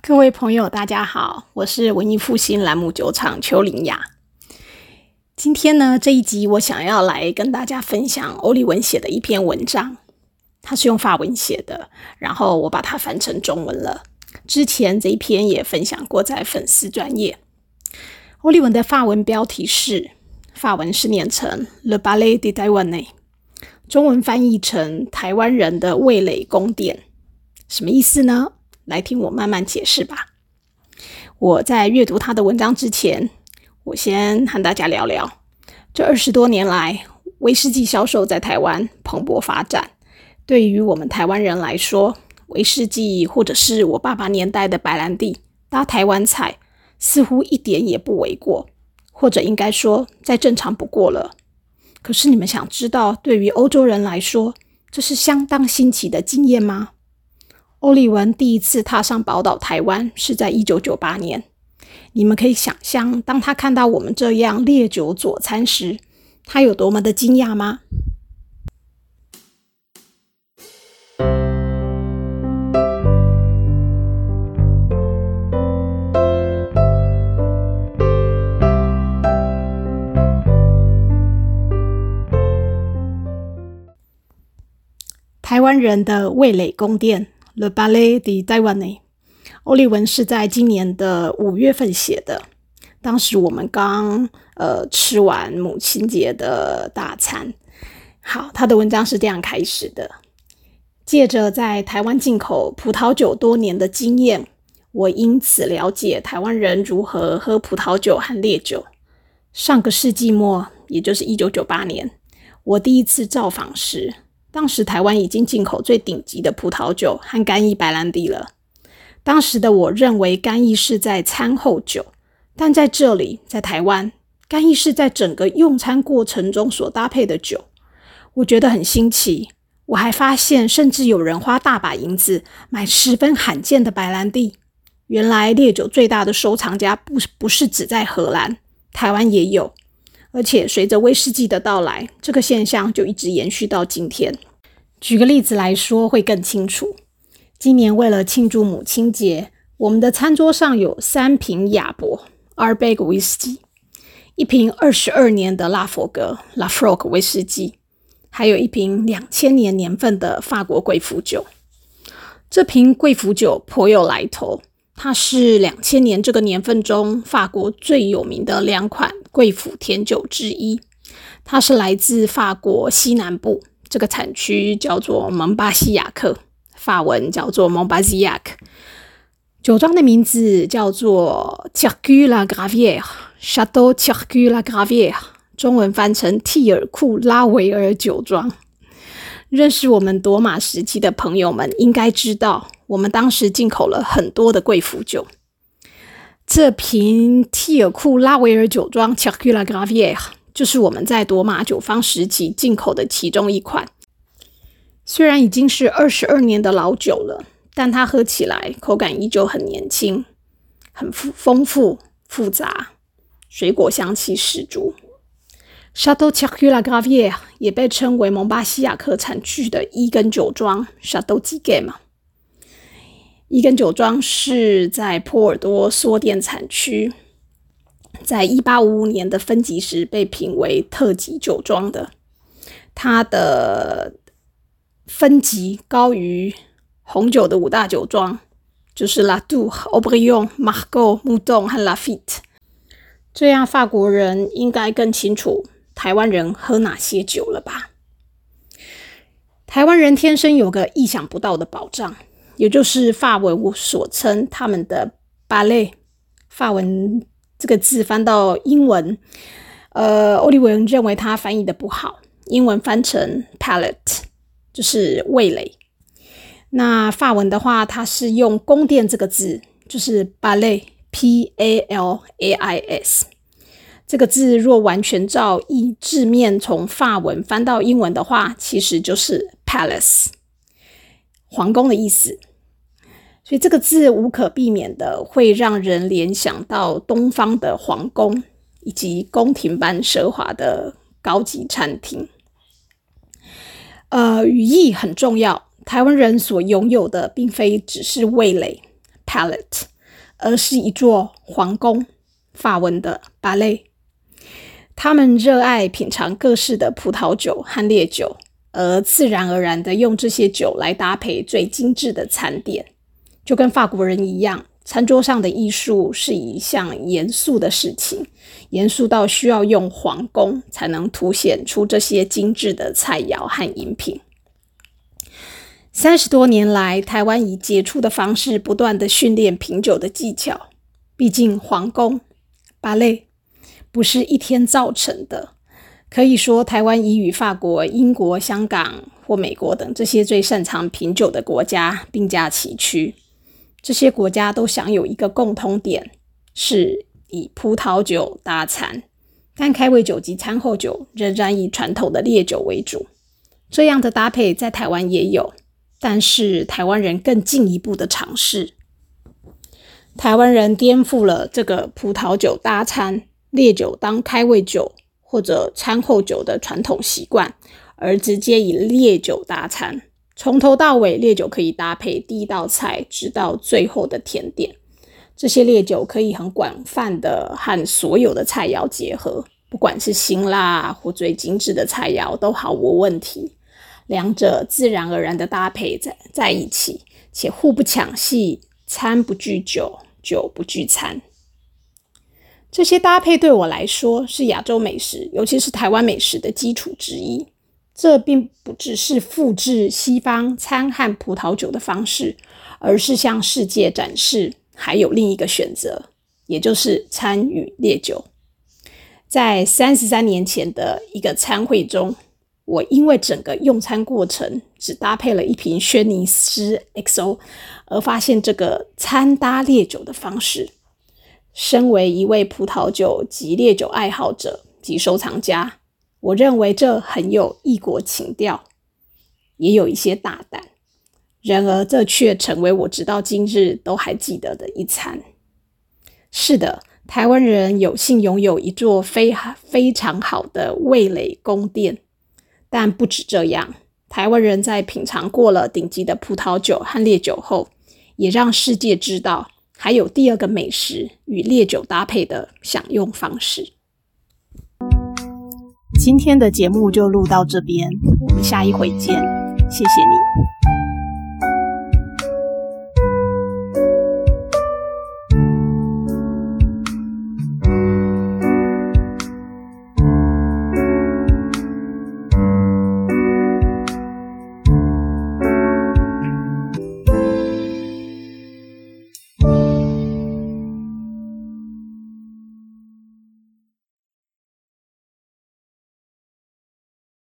各位朋友，大家好，我是文艺复兴栏目酒厂邱林雅。今天呢，这一集我想要来跟大家分享欧利文写的一篇文章，他是用法文写的，然后我把它翻成中文了。之前这一篇也分享过在粉丝专业。欧利文的法文标题是，法文是念成 Le Ballet de Taïwan，中文翻译成台湾人的味蕾宫殿，什么意思呢？来听我慢慢解释吧。我在阅读他的文章之前，我先和大家聊聊这二十多年来威士忌销售在台湾蓬勃发展。对于我们台湾人来说，威士忌或者是我爸爸年代的白兰地搭台湾菜，似乎一点也不为过，或者应该说再正常不过了。可是你们想知道，对于欧洲人来说，这是相当新奇的经验吗？欧利文第一次踏上宝岛台湾是在一九九八年。你们可以想象，当他看到我们这样烈酒佐餐时，他有多么的惊讶吗？湾人的味蕾宫殿。The Ballet de Taiwan，欧利文是在今年的五月份写的。当时我们刚呃吃完母亲节的大餐。好，他的文章是这样开始的：借着在台湾进口葡萄酒多年的经验，我因此了解台湾人如何喝葡萄酒和烈酒。上个世纪末，也就是一九九八年，我第一次造访时。当时台湾已经进口最顶级的葡萄酒和干邑白兰地了。当时的我认为干邑是在餐后酒，但在这里，在台湾，干邑是在整个用餐过程中所搭配的酒。我觉得很新奇。我还发现，甚至有人花大把银子买十分罕见的白兰地。原来烈酒最大的收藏家不不是只在荷兰，台湾也有。而且随着威士忌的到来，这个现象就一直延续到今天。举个例子来说，会更清楚。今年为了庆祝母亲节，我们的餐桌上有三瓶亚伯 （Arbeg 威士忌），一瓶二十二年的拉佛格 （La f r o g 威士忌），还有一瓶两千年年份的法国贵腐酒。这瓶贵腐酒颇有来头。它是两千年这个年份中法国最有名的两款贵腐甜酒之一。它是来自法国西南部，这个产区叫做蒙巴西亚克，法文叫做蒙巴西亚克。酒庄的名字叫做 t i r c u la Gravière，Château t i r c u la Gravière，中文翻成蒂尔库拉维尔酒庄。认识我们夺马时期的朋友们应该知道，我们当时进口了很多的贵腐酒。这瓶蒂尔库拉维尔酒庄 c h a c u l a Gravier） 就是我们在夺马酒坊时期进口的其中一款。虽然已经是二十二年的老酒了，但它喝起来口感依旧很年轻，很富丰富复杂，水果香气十足。Chateau t i r c u la Gravière 也被称为蒙巴西亚克产区的一根酒庄 Chateau g i g e。伊根酒庄是在波尔多缩店产区，在一八五五年的分级时被评为特级酒庄的。它的分级高于红酒的五大酒庄，就是 La d o Aubryon、Margaux、Moudon 和 Lafite。这样法国人应该更清楚。台湾人喝哪些酒了吧？台湾人天生有个意想不到的宝藏，也就是法文我所称他们的“芭蕾”。法文这个字翻到英文，呃，欧利文认为他翻译的不好，英文翻成 “palate”，就是味蕾。那法文的话，它是用“宫殿”这个字，就是“巴类 ”（p a l a i s）。这个字若完全照意字面从法文翻到英文的话，其实就是 palace 皇宫的意思。所以这个字无可避免的会让人联想到东方的皇宫以及宫廷般奢华的高级餐厅。呃，语义很重要。台湾人所拥有的并非只是味蕾 （palate），而是一座皇宫（法文的巴雷）。他们热爱品尝各式的葡萄酒和烈酒，而自然而然的用这些酒来搭配最精致的餐点，就跟法国人一样。餐桌上的艺术是一项严肃的事情，严肃到需要用皇宫才能凸显出这些精致的菜肴和饮品。三十多年来，台湾以杰出的方式不断的训练品酒的技巧。毕竟，皇宫芭蕾不是一天造成的。可以说，台湾已与法国、英国、香港或美国等这些最擅长品酒的国家并驾齐驱。这些国家都享有一个共通点，是以葡萄酒搭餐，但开胃酒及餐后酒仍然以传统的烈酒为主。这样的搭配在台湾也有。但是台湾人更进一步的尝试，台湾人颠覆了这个葡萄酒搭餐、烈酒当开胃酒或者餐后酒的传统习惯，而直接以烈酒搭餐。从头到尾，烈酒可以搭配第一道菜，直到最后的甜点。这些烈酒可以很广泛的和所有的菜肴结合，不管是辛辣或最精致的菜肴都毫无问题。两者自然而然的搭配在在一起，且互不抢戏，餐不拒酒，酒不拒餐。这些搭配对我来说是亚洲美食，尤其是台湾美食的基础之一。这并不只是复制西方餐和葡萄酒的方式，而是向世界展示还有另一个选择，也就是餐与烈酒。在三十三年前的一个餐会中。我因为整个用餐过程只搭配了一瓶轩尼诗 XO，而发现这个餐搭烈酒的方式。身为一位葡萄酒及烈酒爱好者及收藏家，我认为这很有异国情调，也有一些大胆。然而，这却成为我直到今日都还记得的一餐。是的，台湾人有幸拥有一座非非常好的味蕾宫殿。但不止这样，台湾人在品尝过了顶级的葡萄酒和烈酒后，也让世界知道还有第二个美食与烈酒搭配的享用方式。今天的节目就录到这边，我们下一回见，谢谢你。